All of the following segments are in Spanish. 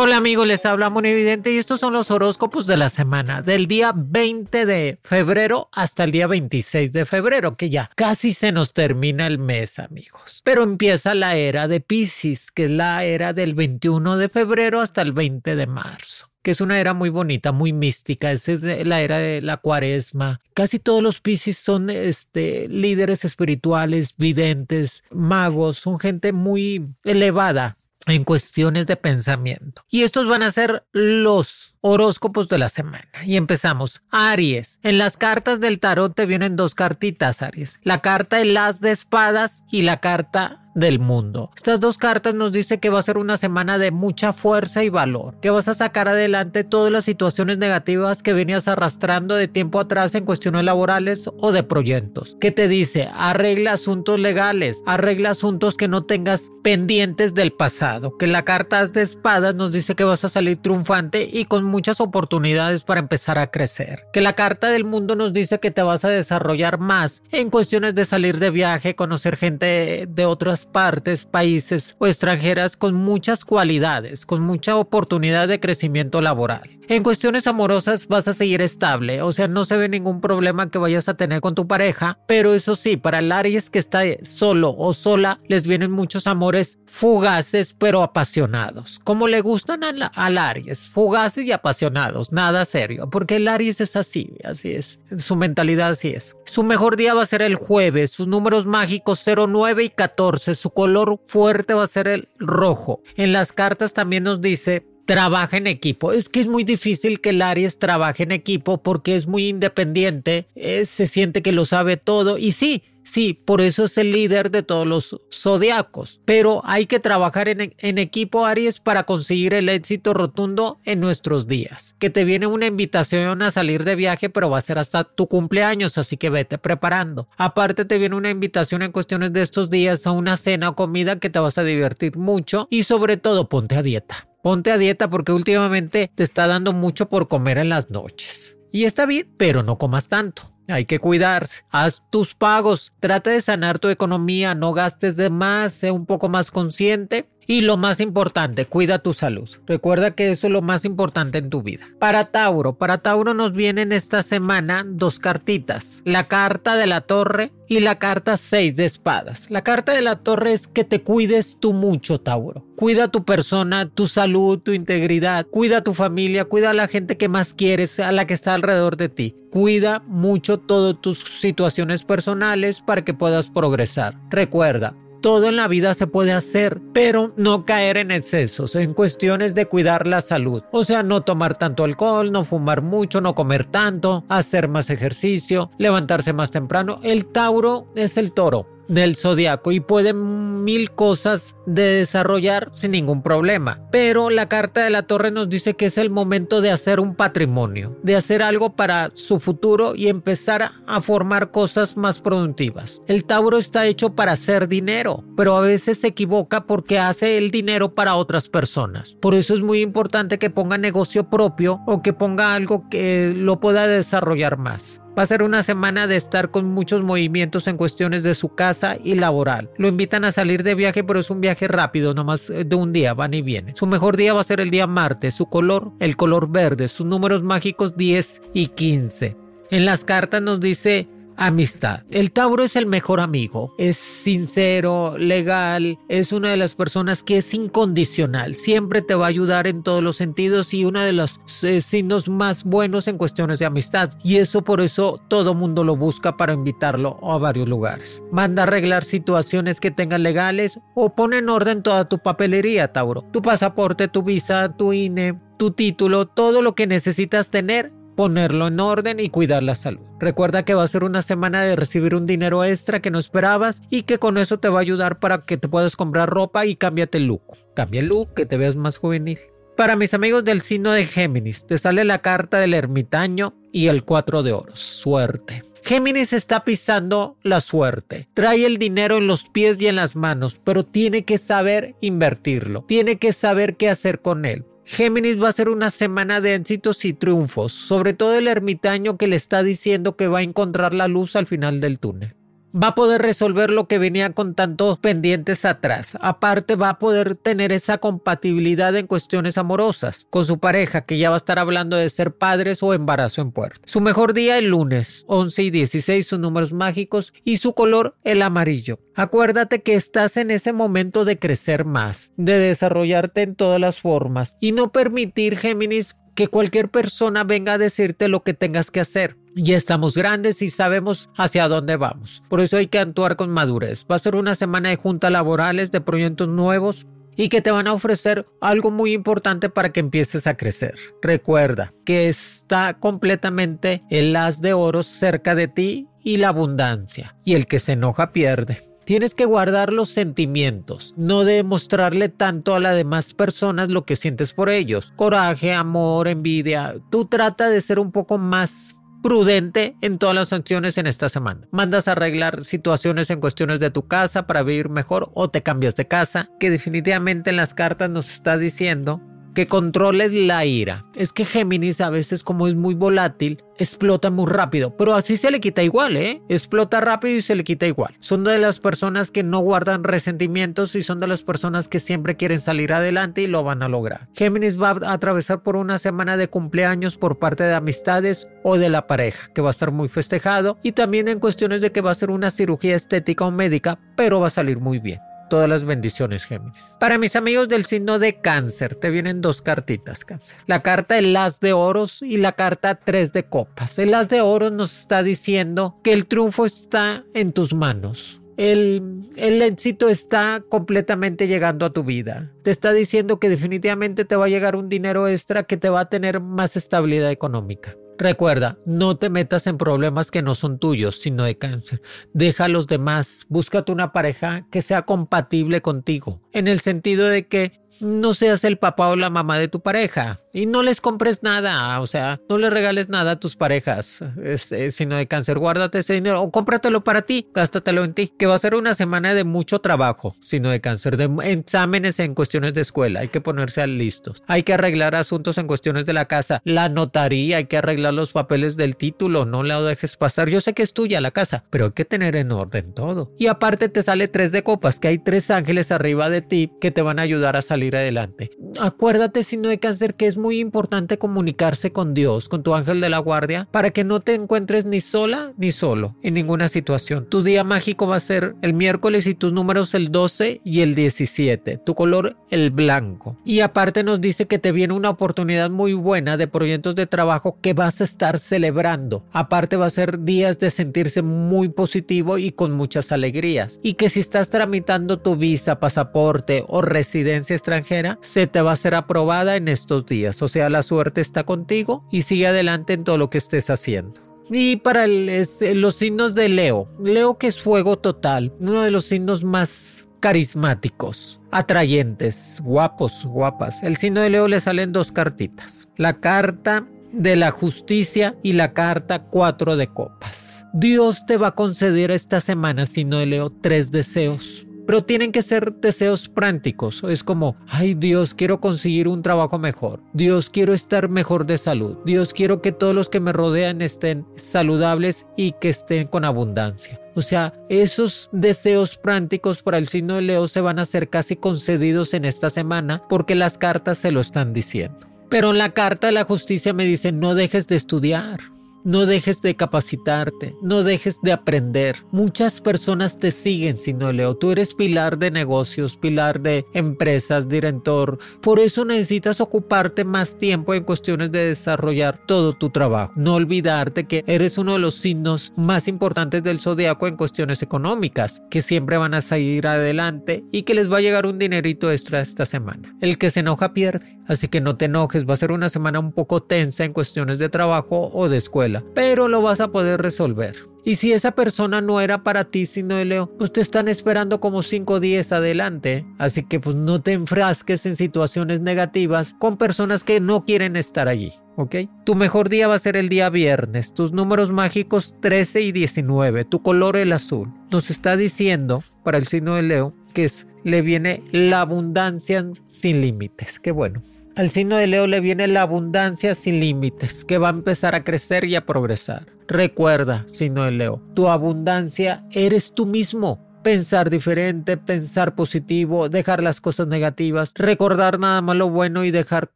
Hola amigos, les habla Muy Evidente y estos son los horóscopos de la semana, del día 20 de febrero hasta el día 26 de febrero, que ya casi se nos termina el mes amigos. Pero empieza la era de Pisces, que es la era del 21 de febrero hasta el 20 de marzo que es una era muy bonita, muy mística, esa es la era de la cuaresma. Casi todos los Pisces son este, líderes espirituales, videntes, magos, son gente muy elevada en cuestiones de pensamiento. Y estos van a ser los horóscopos de la semana. Y empezamos. Aries. En las cartas del tarot te vienen dos cartitas, Aries. La carta de las de espadas y la carta del mundo. Estas dos cartas nos dice que va a ser una semana de mucha fuerza y valor, que vas a sacar adelante todas las situaciones negativas que venías arrastrando de tiempo atrás en cuestiones laborales o de proyectos. Que te dice, arregla asuntos legales, arregla asuntos que no tengas pendientes del pasado. Que la carta de espadas nos dice que vas a salir triunfante y con muchas oportunidades para empezar a crecer. Que la carta del mundo nos dice que te vas a desarrollar más en cuestiones de salir de viaje, conocer gente de otras partes, países o extranjeras con muchas cualidades, con mucha oportunidad de crecimiento laboral. En cuestiones amorosas vas a seguir estable, o sea, no se ve ningún problema que vayas a tener con tu pareja, pero eso sí, para el Aries que está solo o sola, les vienen muchos amores fugaces pero apasionados, como le gustan al, al Aries, fugaces y apasionados, nada serio, porque el Aries es así, así es, su mentalidad así es. Su mejor día va a ser el jueves, sus números mágicos 09 y 14, su color fuerte va a ser el rojo. En las cartas también nos dice trabaja en equipo. Es que es muy difícil que el Aries trabaje en equipo porque es muy independiente, eh, se siente que lo sabe todo y sí, Sí, por eso es el líder de todos los zodiacos. Pero hay que trabajar en, en, equipo, Aries, para conseguir el éxito rotundo en nuestros días. Que te viene una invitación a salir de viaje, pero va a ser hasta tu cumpleaños, así que vete preparando. Aparte, te viene una invitación en cuestiones de estos días a una cena o comida que te vas a divertir mucho y sobre todo ponte a dieta. Ponte a dieta porque últimamente te está dando mucho por comer en las noches. Y está bien, pero no comas tanto. Hay que cuidarse. Haz tus pagos. Trata de sanar tu economía. No gastes de más. Sé un poco más consciente. Y lo más importante, cuida tu salud. Recuerda que eso es lo más importante en tu vida. Para Tauro, para Tauro nos vienen esta semana dos cartitas. La carta de la torre y la carta 6 de espadas. La carta de la torre es que te cuides tú mucho, Tauro. Cuida tu persona, tu salud, tu integridad. Cuida tu familia, cuida a la gente que más quieres, a la que está alrededor de ti. Cuida mucho todas tus situaciones personales para que puedas progresar. Recuerda, todo en la vida se puede hacer, pero no caer en excesos, en cuestiones de cuidar la salud. O sea, no tomar tanto alcohol, no fumar mucho, no comer tanto, hacer más ejercicio, levantarse más temprano. El Tauro es el toro del zodiaco y puede mil cosas de desarrollar sin ningún problema. Pero la carta de la torre nos dice que es el momento de hacer un patrimonio, de hacer algo para su futuro y empezar a formar cosas más productivas. El Tauro está hecho para hacer dinero, pero a veces se equivoca porque hace el dinero para otras personas. Por eso es muy importante que ponga negocio propio o que ponga algo que lo pueda desarrollar más. Va a ser una semana de estar con muchos movimientos en cuestiones de su casa y laboral. Lo invitan a salir de viaje, pero es un viaje rápido, nomás de un día, van y vienen. Su mejor día va a ser el día martes, su color, el color verde, sus números mágicos 10 y 15. En las cartas nos dice Amistad. El Tauro es el mejor amigo. Es sincero, legal, es una de las personas que es incondicional. Siempre te va a ayudar en todos los sentidos y uno de los eh, signos más buenos en cuestiones de amistad. Y eso por eso todo mundo lo busca para invitarlo a varios lugares. Manda a arreglar situaciones que tengan legales o pone en orden toda tu papelería, Tauro. Tu pasaporte, tu visa, tu INE, tu título, todo lo que necesitas tener ponerlo en orden y cuidar la salud. Recuerda que va a ser una semana de recibir un dinero extra que no esperabas y que con eso te va a ayudar para que te puedas comprar ropa y cámbiate el look. Cambia el look, que te veas más juvenil. Para mis amigos del signo de Géminis, te sale la carta del ermitaño y el cuatro de oros. Suerte. Géminis está pisando la suerte. Trae el dinero en los pies y en las manos, pero tiene que saber invertirlo. Tiene que saber qué hacer con él. Géminis va a ser una semana de éxitos y triunfos, sobre todo el ermitaño que le está diciendo que va a encontrar la luz al final del túnel va a poder resolver lo que venía con tantos pendientes atrás. Aparte va a poder tener esa compatibilidad en cuestiones amorosas con su pareja que ya va a estar hablando de ser padres o embarazo en puerta. Su mejor día el lunes 11 y 16 sus números mágicos y su color el amarillo. Acuérdate que estás en ese momento de crecer más, de desarrollarte en todas las formas y no permitir Géminis que cualquier persona venga a decirte lo que tengas que hacer. Ya estamos grandes y sabemos hacia dónde vamos. Por eso hay que actuar con madurez. Va a ser una semana de juntas laborales, de proyectos nuevos y que te van a ofrecer algo muy importante para que empieces a crecer. Recuerda que está completamente el as de oro cerca de ti y la abundancia. Y el que se enoja pierde. Tienes que guardar los sentimientos, no demostrarle tanto a las demás personas lo que sientes por ellos. Coraje, amor, envidia. Tú trata de ser un poco más prudente en todas las acciones en esta semana. Mandas a arreglar situaciones en cuestiones de tu casa para vivir mejor o te cambias de casa, que definitivamente en las cartas nos está diciendo que controles la ira. Es que Géminis a veces como es muy volátil, explota muy rápido, pero así se le quita igual, ¿eh? Explota rápido y se le quita igual. Son de las personas que no guardan resentimientos y son de las personas que siempre quieren salir adelante y lo van a lograr. Géminis va a atravesar por una semana de cumpleaños por parte de amistades o de la pareja, que va a estar muy festejado y también en cuestiones de que va a ser una cirugía estética o médica, pero va a salir muy bien todas las bendiciones, Géminis. Para mis amigos del signo de cáncer, te vienen dos cartitas, cáncer. La carta el as de oros y la carta tres de copas. El as de oros nos está diciendo que el triunfo está en tus manos. El, el, éxito está completamente llegando a tu vida. Te está diciendo que definitivamente te va a llegar un dinero extra que te va a tener más estabilidad económica. Recuerda, no te metas en problemas que no son tuyos, sino de cáncer. Deja a los demás, búscate una pareja que sea compatible contigo, en el sentido de que no seas el papá o la mamá de tu pareja. Y no les compres nada, o sea, no le regales nada a tus parejas, este, sino de cáncer, guárdate ese dinero o cómpratelo para ti, gástatelo en ti, que va a ser una semana de mucho trabajo, sino de cáncer, de exámenes en cuestiones de escuela, hay que ponerse al listos, hay que arreglar asuntos en cuestiones de la casa, la notaría, hay que arreglar los papeles del título, no la dejes pasar, yo sé que es tuya la casa, pero hay que tener en orden todo. Y aparte te sale tres de copas, que hay tres ángeles arriba de ti que te van a ayudar a salir adelante. Acuérdate, sino de cáncer, que es muy importante comunicarse con Dios, con tu ángel de la guardia, para que no te encuentres ni sola ni solo en ninguna situación. Tu día mágico va a ser el miércoles y tus números el 12 y el 17. Tu color el blanco. Y aparte nos dice que te viene una oportunidad muy buena de proyectos de trabajo que vas a estar celebrando. Aparte va a ser días de sentirse muy positivo y con muchas alegrías. Y que si estás tramitando tu visa, pasaporte o residencia extranjera, se te va a ser aprobada en estos días. O sea, la suerte está contigo y sigue adelante en todo lo que estés haciendo. Y para los signos de Leo, Leo que es fuego total, uno de los signos más carismáticos, atrayentes, guapos, guapas. El signo de Leo le salen dos cartitas. La carta de la justicia y la carta cuatro de copas. Dios te va a conceder esta semana, signo de Leo, tres deseos pero tienen que ser deseos prácticos. Es como, ay Dios, quiero conseguir un trabajo mejor. Dios, quiero estar mejor de salud. Dios, quiero que todos los que me rodean estén saludables y que estén con abundancia. O sea, esos deseos prácticos para el signo de Leo se van a ser casi concedidos en esta semana porque las cartas se lo están diciendo. Pero en la carta de la justicia me dice, no dejes de estudiar. No dejes de capacitarte, no dejes de aprender. Muchas personas te siguen, si no Leo. Tú eres pilar de negocios, pilar de empresas, director. Por eso necesitas ocuparte más tiempo en cuestiones de desarrollar todo tu trabajo. No olvidarte que eres uno de los signos más importantes del zodiaco en cuestiones económicas, que siempre van a salir adelante y que les va a llegar un dinerito extra esta semana. El que se enoja pierde. Así que no te enojes, va a ser una semana un poco tensa en cuestiones de trabajo o de escuela, pero lo vas a poder resolver. Y si esa persona no era para ti, sino de Leo, pues te están esperando como 5 días adelante. Así que pues no te enfrasques en situaciones negativas con personas que no quieren estar allí. ¿ok? Tu mejor día va a ser el día viernes, tus números mágicos 13 y 19, tu color el azul. Nos está diciendo para el signo de Leo que es, le viene la abundancia sin límites. Qué bueno. Al signo de Leo le viene la abundancia sin límites, que va a empezar a crecer y a progresar. Recuerda, signo de Leo, tu abundancia eres tú mismo. Pensar diferente, pensar positivo, dejar las cosas negativas, recordar nada más lo bueno y dejar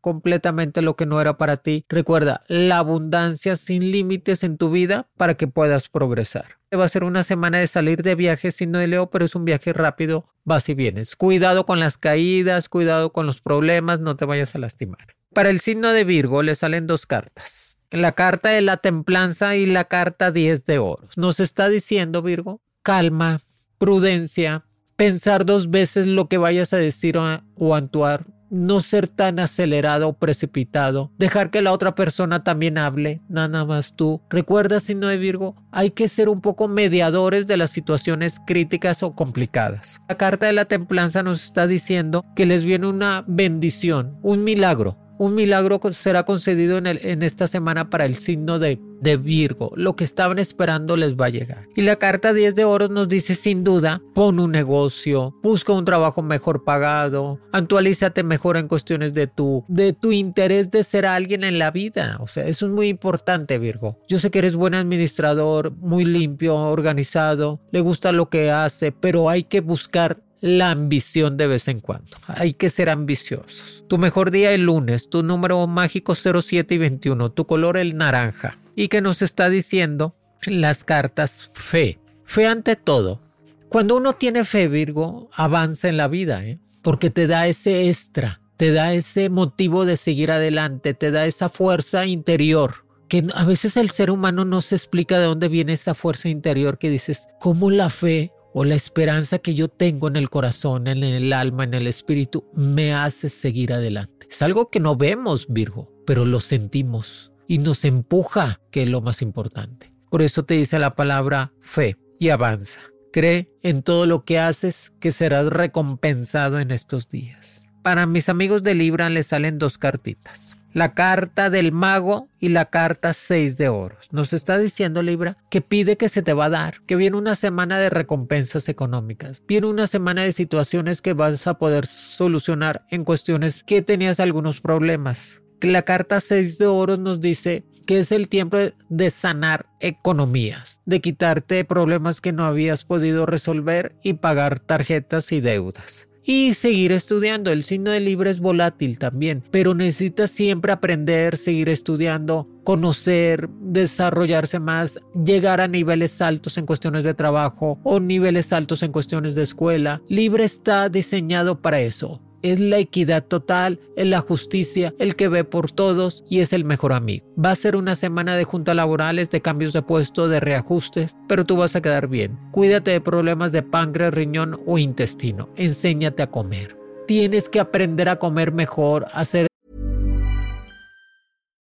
completamente lo que no era para ti. Recuerda, la abundancia sin límites en tu vida para que puedas progresar. Va a ser una semana de salir de viaje, signo de Leo, pero es un viaje rápido, vas y vienes. Cuidado con las caídas, cuidado con los problemas, no te vayas a lastimar. Para el signo de Virgo le salen dos cartas. La carta de la templanza y la carta 10 de oros. Nos está diciendo, Virgo, calma, prudencia, pensar dos veces lo que vayas a decir o, actuar, no ser tan acelerado o precipitado, dejar que la otra persona también hable, nada más tú. Recuerda, signo de Virgo, hay que ser un poco mediadores de las situaciones críticas o complicadas. La carta de la templanza nos está diciendo que les viene una bendición, un milagro, un milagro será concedido en, esta semana para el signo de, de, Virgo. Lo que estaban esperando les va a llegar. Y la carta 10 de oros nos dice sin duda, pon un negocio, busca un trabajo mejor pagado, actualízate mejor en cuestiones de tu, de tu interés de ser alguien en la vida. O sea, eso es muy importante, Virgo. Yo sé que eres buen administrador, muy limpio, organizado, le gusta lo que hace, pero hay que buscar la ambición de vez en cuando. Hay que ser ambiciosos. Tu mejor día el lunes, tu número mágico 07 y 21, tu color el naranja. Y que nos está diciendo las cartas fe. Fe ante todo. Cuando uno tiene fe, Virgo, avanza en la vida, ¿eh? porque te da ese extra, te da ese motivo de seguir adelante, te da esa fuerza interior que a veces el ser humano no se explica de dónde viene esa fuerza interior que dices, ¿cómo la fe o la esperanza que yo tengo en el corazón, en el alma, en el espíritu, me hace seguir adelante. Es algo que no vemos, Virgo, pero lo sentimos y nos empuja, que es lo más importante. Por eso te dice la palabra fe y avanza. Cree en todo lo que haces que serás recompensado en estos días. Para mis amigos de Libra les salen dos cartitas la carta del mago y la carta 6 de oros. Nos está diciendo Libra que pide que se te va a dar, que viene una semana de recompensas económicas, viene una semana de situaciones que vas a poder solucionar en cuestiones que tenías algunos problemas. La carta 6 de oros nos dice que es el tiempo de sanar economías, de quitarte problemas que no habías podido resolver y pagar tarjetas y deudas y seguir estudiando. El signo de Libra es volátil también, pero necesita siempre aprender, seguir estudiando, conocer, desarrollarse más, llegar a niveles altos en cuestiones de trabajo o niveles altos en cuestiones de escuela. Libra está diseñado para eso es la equidad total, es la justicia, el que ve por todos y es el mejor amigo. Va a ser una semana de juntas laborales, de cambios de puesto, de reajustes, pero tú vas a quedar bien. Cuídate de problemas de páncreas, riñón o intestino. Enséñate a comer. Tienes que aprender a comer mejor, a hacer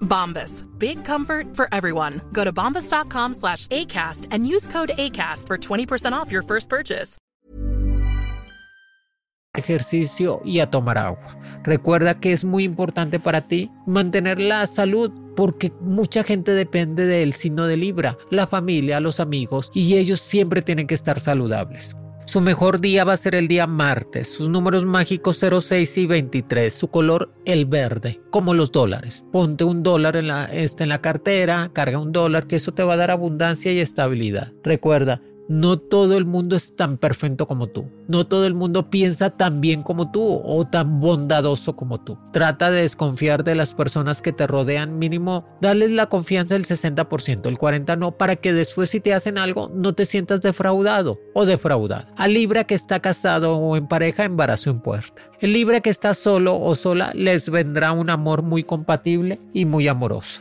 Bombas. Big comfort for everyone. Go to bombas.com slash ACAST and use code ACAST for 20% off your first purchase. ejercicio y a tomar agua. Recuerda que es muy importante para ti mantener la salud porque mucha gente depende del signo de Libra, la familia, los amigos y ellos siempre tienen que estar saludables. Su mejor día va a ser el día martes, sus números mágicos 06 y 23, su color el verde, como los dólares. Ponte un dólar en la, este, en la cartera, carga un dólar, que eso te va a dar abundancia y estabilidad. Recuerda, no todo el mundo es tan perfecto como tú. No todo el mundo piensa tan bien como tú o tan bondadoso como tú. Trata de desconfiar de las personas que te rodean, mínimo darles la confianza del 60%, el 40% no, para que después si te hacen algo no te sientas defraudado o defraudada. Al Libra que está casado o en pareja, embarazo en puerta. El Libra que está solo o sola les vendrá un amor muy compatible y muy amoroso.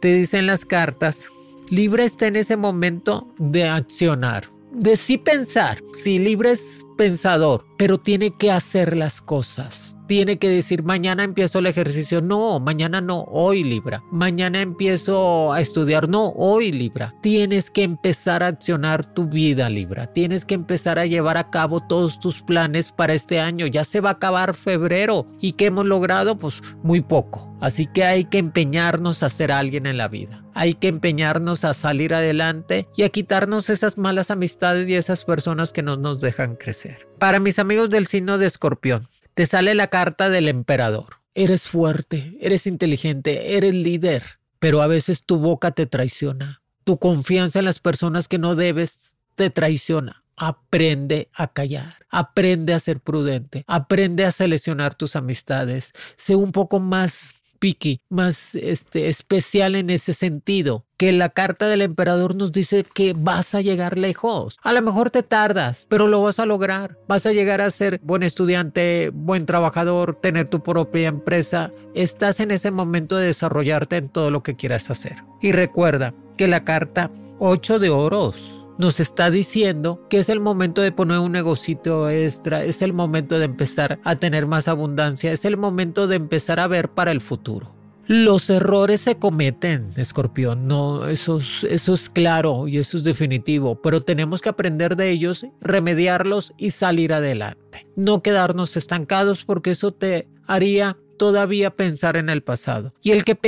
Te dicen las cartas Libra está en ese momento de accionar, de sí pensar. Sí, Libra es pensador, pero tiene que hacer las cosas. Tiene que decir, mañana empiezo el ejercicio. No, mañana no, hoy Libra. Mañana empiezo a estudiar. No, hoy Libra. Tienes que empezar a accionar tu vida Libra. Tienes que empezar a llevar a cabo todos tus planes para este año. Ya se va a acabar febrero. ¿Y qué hemos logrado? Pues muy poco. Así que hay que empeñarnos a ser alguien en la vida. Hay que empeñarnos a salir adelante y a quitarnos esas malas amistades y esas personas que no nos dejan crecer. Para mis amigos del signo de escorpión, te sale la carta del emperador. Eres fuerte, eres inteligente, eres líder, pero a veces tu boca te traiciona. Tu confianza en las personas que no debes te traiciona. Aprende a callar, aprende a ser prudente, aprende a seleccionar tus amistades, sé un poco más picky, más este, especial en ese sentido. Que la carta del emperador nos dice que vas a llegar lejos. A lo mejor te tardas, pero lo vas a lograr. Vas a llegar a ser buen estudiante, buen trabajador, tener tu propia empresa. Estás en ese momento de desarrollarte en todo lo que quieras hacer. Y recuerda que la carta 8 de oros nos está diciendo que es el momento de poner un negocito extra, es el momento de empezar a tener más abundancia, es el momento de empezar a ver para el futuro. Los errores se cometen, escorpión, no, eso es, claro y eso es definitivo, pero tenemos que aprender de ellos, remediarlos y salir adelante. No quedarnos estancados porque eso te haría todavía pensar en el pasado. Y el que,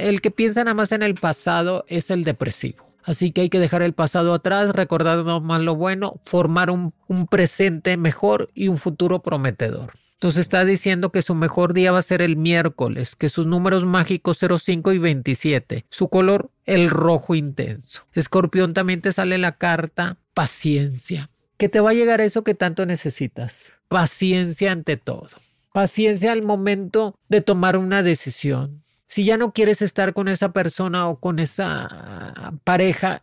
el que piensa nada más en el pasado es el depresivo. Así que hay que dejar el pasado atrás, recordar más lo bueno, formar un, un presente mejor y un futuro prometedor. Entonces está diciendo que su mejor día va a ser el miércoles, que sus números mágicos 05 y 27, su color el rojo intenso. Escorpión también te sale la carta paciencia, que te va a llegar eso que tanto necesitas. Paciencia ante todo. Paciencia al momento de tomar una decisión. Si ya no quieres estar con esa persona o con esa pareja,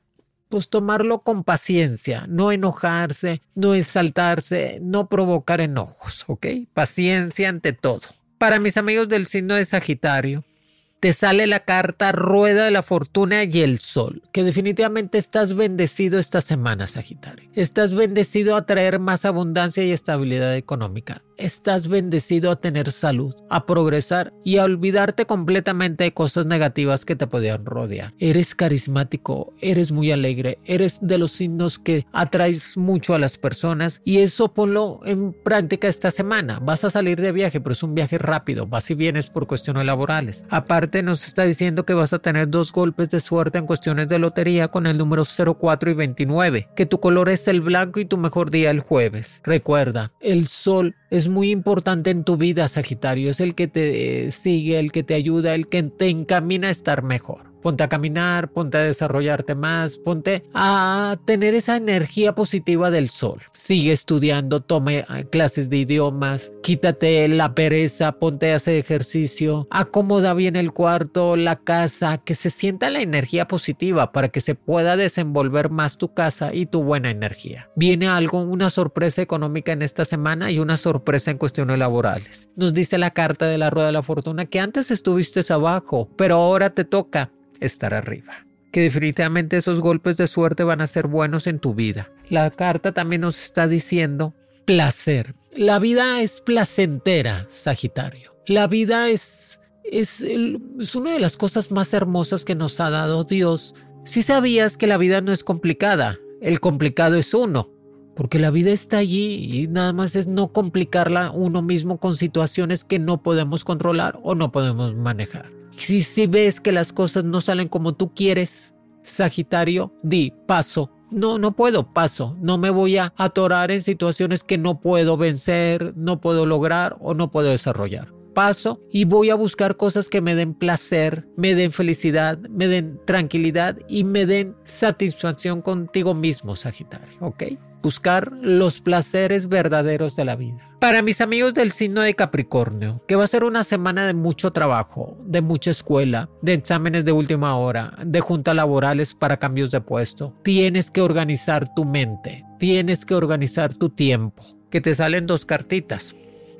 pues tomarlo con paciencia, no enojarse, no exaltarse, no provocar enojos, ¿ok? Paciencia ante todo. Para mis amigos del signo de Sagitario, te sale la carta Rueda de la Fortuna y el Sol, que definitivamente estás bendecido esta semana, Sagitario. Estás bendecido a traer más abundancia y estabilidad económica. Estás bendecido a tener salud, a progresar y a olvidarte completamente de cosas negativas que te podían rodear. Eres carismático, eres muy alegre, eres de los signos que atraes mucho a las personas y eso ponlo en práctica esta semana. Vas a salir de viaje, pero es un viaje rápido, vas y vienes por cuestiones laborales. Aparte nos está diciendo que vas a tener dos golpes de suerte en cuestiones de lotería con el número 04 y 29, que tu color es el blanco y tu mejor día el jueves. Recuerda, el sol es muy importante en tu vida, Sagitario. Es el que te sigue, el que te ayuda, el que te encamina a estar mejor. Ponte a caminar, ponte a desarrollarte más, ponte a tener esa energía positiva del sol. Sigue estudiando, tome eh, clases de idiomas, quítate la pereza, ponte a hacer ejercicio, acomoda bien el cuarto, la casa, que se sienta la energía positiva para que se pueda desenvolver más tu casa y tu buena energía. Viene algo, una sorpresa económica en esta semana y una sorpresa en cuestiones laborales. Nos dice la carta de la rueda de la fortuna que antes estuviste abajo, pero ahora te toca estar arriba. Que definitivamente esos golpes de suerte van a ser buenos en tu vida. La carta también nos está diciendo placer. La vida es placentera, Sagitario. La vida es, es, es una de las cosas más hermosas que nos ha dado Dios. Si sabías que la vida no es complicada, el complicado es uno, porque la vida está allí y nada más es no complicarla uno mismo con situaciones que no podemos controlar o no podemos manejar. Si, si ves que las cosas no salen como tú quieres, Sagitario, di paso. No, no puedo, paso. No me voy a atorar en situaciones que no puedo vencer, no puedo lograr o no puedo desarrollar. Paso y voy a buscar cosas que me den placer, me den felicidad, me den tranquilidad y me den satisfacción contigo mismo, Sagitario, ¿ok? buscar los placeres verdaderos de la vida. Para mis amigos del signo de Capricornio, que va a ser una semana de mucho trabajo, de mucha escuela, de exámenes de última hora, de juntas laborales para cambios de puesto, tienes que organizar tu mente, tienes que organizar tu tiempo, que te salen dos cartitas.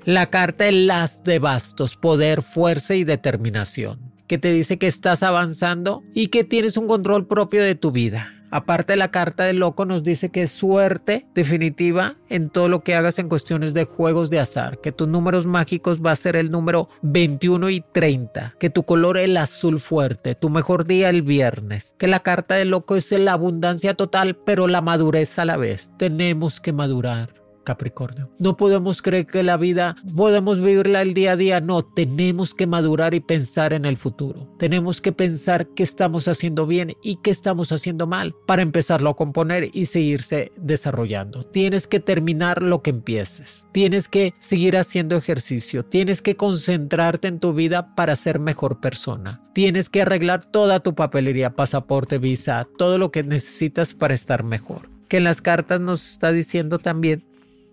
La carta de las de bastos, poder, fuerza y determinación, que te dice que estás avanzando y que tienes un control propio de tu vida Aparte la carta del loco nos dice que es suerte definitiva en todo lo que hagas en cuestiones de juegos de azar, que tus números mágicos va a ser el número 21 y 30, que tu color el azul fuerte, tu mejor día el viernes, que la carta del loco es la abundancia total pero la madurez a la vez. Tenemos que madurar Capricornio. No podemos creer que la vida podemos vivirla el día a día, no, tenemos que madurar y pensar en el futuro. Tenemos que pensar qué estamos haciendo bien y qué estamos haciendo mal para empezarlo a componer y seguirse desarrollando. Tienes que terminar lo que empieces. Tienes que seguir haciendo ejercicio. Tienes que concentrarte en tu vida para ser mejor persona. Tienes que arreglar toda tu papelería, pasaporte, visa, todo lo que necesitas para estar mejor que en las cartas nos está diciendo también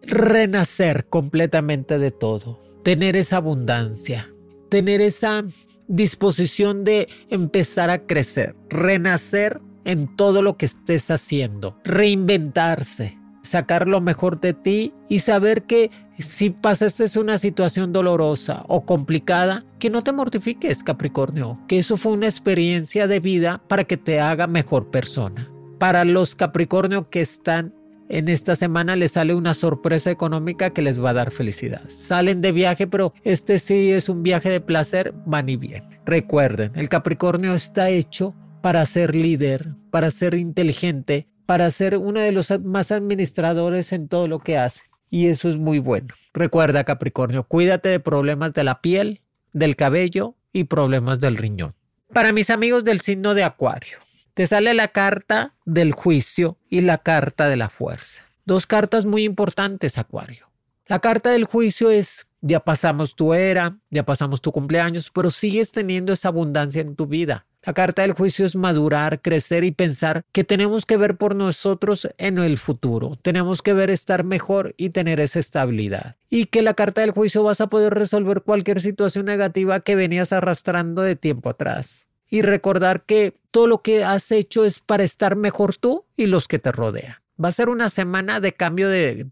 renacer completamente de todo, tener esa abundancia, tener esa disposición de empezar a crecer, renacer en todo lo que estés haciendo, reinventarse, sacar lo mejor de ti y saber que si pasaste una situación dolorosa o complicada, que no te mortifiques, Capricornio, que eso fue una experiencia de vida para que te haga mejor persona. Para los Capricornio que están en esta semana les sale una sorpresa económica que les va a dar felicidad. Salen de viaje, pero este sí es un viaje de placer, van y bien. Recuerden, el Capricornio está hecho para ser líder, para ser inteligente, para ser uno de los más administradores en todo lo que hace. Y eso es muy bueno. Recuerda, Capricornio, cuídate de problemas de la piel, del cabello y problemas del riñón. Para mis amigos del signo de Acuario, te sale la carta del juicio y la carta de la fuerza. Dos cartas muy importantes, Acuario. La carta del juicio es, ya pasamos tu era, ya pasamos tu cumpleaños, pero sigues teniendo esa abundancia en tu vida. La carta del juicio es madurar, crecer y pensar que tenemos que ver por nosotros en el futuro. Tenemos que ver estar mejor y tener esa estabilidad. Y que la carta del juicio vas a poder resolver cualquier situación negativa que venías arrastrando de tiempo atrás y recordar que todo lo que has hecho es para estar mejor tú y los que te rodean. Va a ser una semana de cambio de,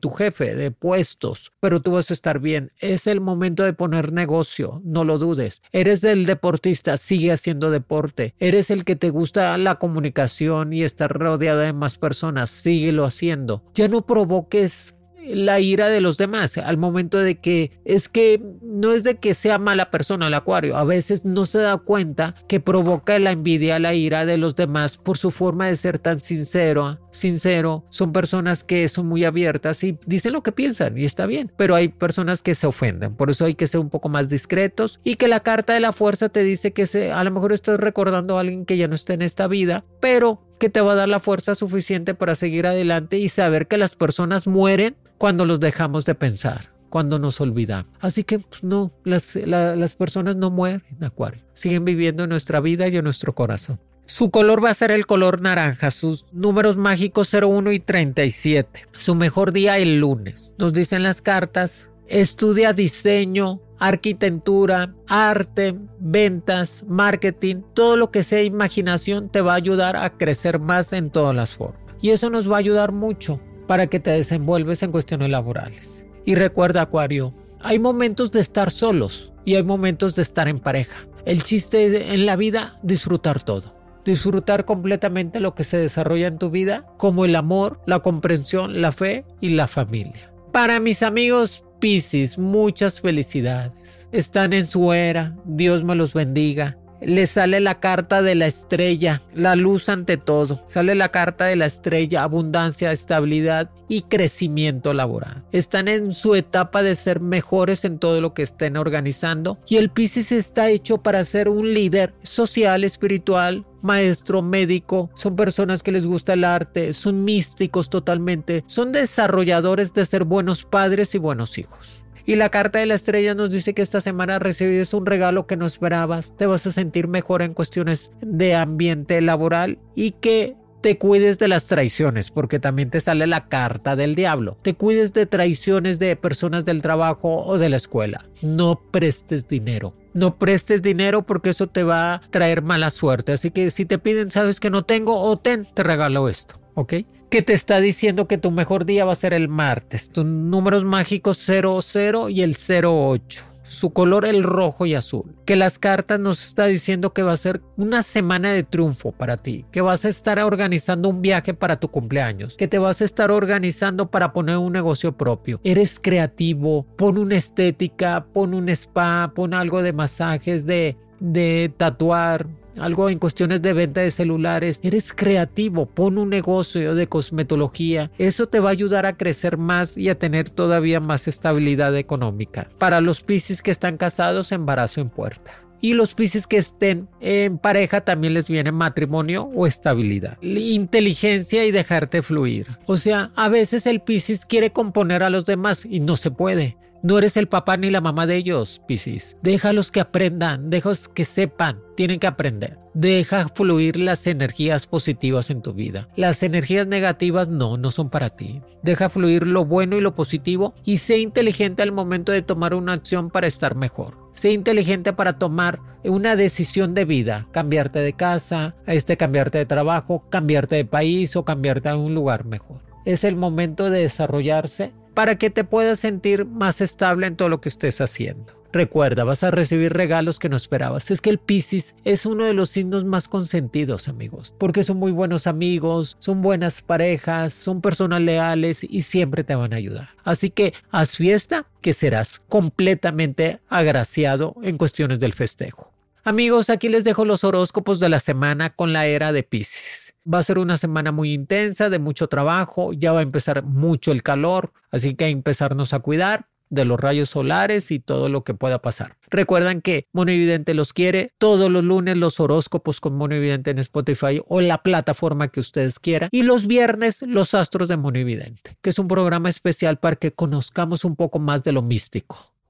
tu jefe, de puestos, pero tú vas a estar bien. Es el momento de poner negocio, no lo dudes. Eres el deportista, sigue haciendo deporte. Eres el que te gusta la comunicación y estar rodeada de más personas, síguelo haciendo. Ya no provoques la ira de los demás al momento de que es que no es de que sea mala persona el acuario, a veces no se da cuenta que provoca la envidia, la ira de los demás por su forma de ser tan sincero, sincero, son personas que son muy abiertas y dicen lo que piensan y está bien, pero hay personas que se ofenden, por eso hay que ser un poco más discretos y que la carta de la fuerza te dice que a lo mejor estás recordando a alguien que ya no está en esta vida, pero que te va a dar la fuerza suficiente para seguir adelante y saber que las personas mueren cuando los dejamos de pensar, cuando nos olvidamos. Así que pues, no, las, la, las personas no mueren, Acuario. Siguen viviendo en nuestra vida y en nuestro corazón. Su color va a ser el color naranja, sus números mágicos 01 y 37. Su mejor día el lunes. Nos dicen las cartas, estudia diseño, arquitectura, arte, ventas, marketing, todo lo que sea imaginación te va a ayudar a crecer más en todas las formas. Y eso nos va a ayudar mucho para que te desenvuelves en cuestiones laborales. Y recuerda, Acuario, hay momentos de estar solos y hay momentos de estar en pareja. El chiste es en la vida disfrutar todo. Disfrutar completamente lo que se desarrolla en tu vida, como el amor, la comprensión, la fe y la familia. Para mis amigos Piscis, muchas felicidades. Están en su era. Dios me los bendiga le sale la carta de la estrella, la luz ante todo. Sale la carta de la estrella, abundancia, estabilidad y crecimiento laboral. Están en su etapa de ser mejores en todo lo que estén organizando y el Pisces está hecho para ser un líder social, espiritual, maestro, médico, son personas que les gusta el arte, son místicos totalmente, son desarrolladores de ser buenos padres y buenos hijos. Y la carta de la estrella nos dice que esta semana recibes un regalo que no esperabas, te vas a sentir mejor en cuestiones de ambiente laboral y que te cuides de las traiciones, porque también te sale la carta del diablo. Te cuides de traiciones de personas del trabajo o de la escuela. No prestes dinero. No prestes dinero porque eso te va a traer mala suerte. Así que si te piden, sabes que no tengo o ten, te regalo esto. ¿ok? Que te está diciendo que tu mejor día va a ser el martes. Tus números mágicos 00 y el 08. Su color el rojo y azul. Que las cartas nos está diciendo que va a ser una semana de triunfo para ti. Que vas a estar organizando un viaje para tu cumpleaños. Que te vas a estar organizando para poner un negocio propio. Eres creativo. Pon una estética. Pon un spa. Pon algo de masajes. De, de tatuar algo en cuestiones de venta de celulares, eres creativo, pon un negocio de cosmetología, eso te va a ayudar a crecer más y a tener todavía más estabilidad económica. Para los piscis que están casados, embarazo en puerta. Y los piscis que estén en pareja también les viene matrimonio o estabilidad. Inteligencia y dejarte fluir. O sea, a veces el piscis quiere componer a los demás y no se puede. No eres el papá ni la mamá de ellos, Piscis. Déjalos que aprendan, déjalos que sepan, tienen que aprender. Deja fluir las energías positivas en tu vida. Las energías negativas no, no son para ti. Deja fluir lo bueno y lo positivo y sé inteligente al momento de tomar una acción para estar mejor. Sé inteligente para tomar una decisión de vida, cambiarte de casa, este cambiarte de trabajo, cambiarte de país o cambiarte a un lugar mejor. Es el momento de desarrollarse para que te puedas sentir más estable en todo lo que estés haciendo. Recuerda, vas a recibir regalos que no esperabas. Es que el Piscis es uno de los signos más consentidos, amigos, porque son muy buenos amigos, son buenas parejas, son personas leales y siempre te van a ayudar. Así que haz fiesta que serás completamente agraciado en cuestiones del festejo. Amigos, aquí les dejo los horóscopos de la semana con la era de Pisces. Va a ser una semana muy intensa, de mucho trabajo, ya va a empezar mucho el calor, así que que empezarnos a cuidar de los rayos solares y todo lo que pueda pasar. Recuerdan que Mono Evidente los quiere todos los lunes los horóscopos con Mono Evidente en Spotify o la plataforma que ustedes quieran y los viernes los astros de Mono Evidente, que es un programa especial para que conozcamos un poco más de lo místico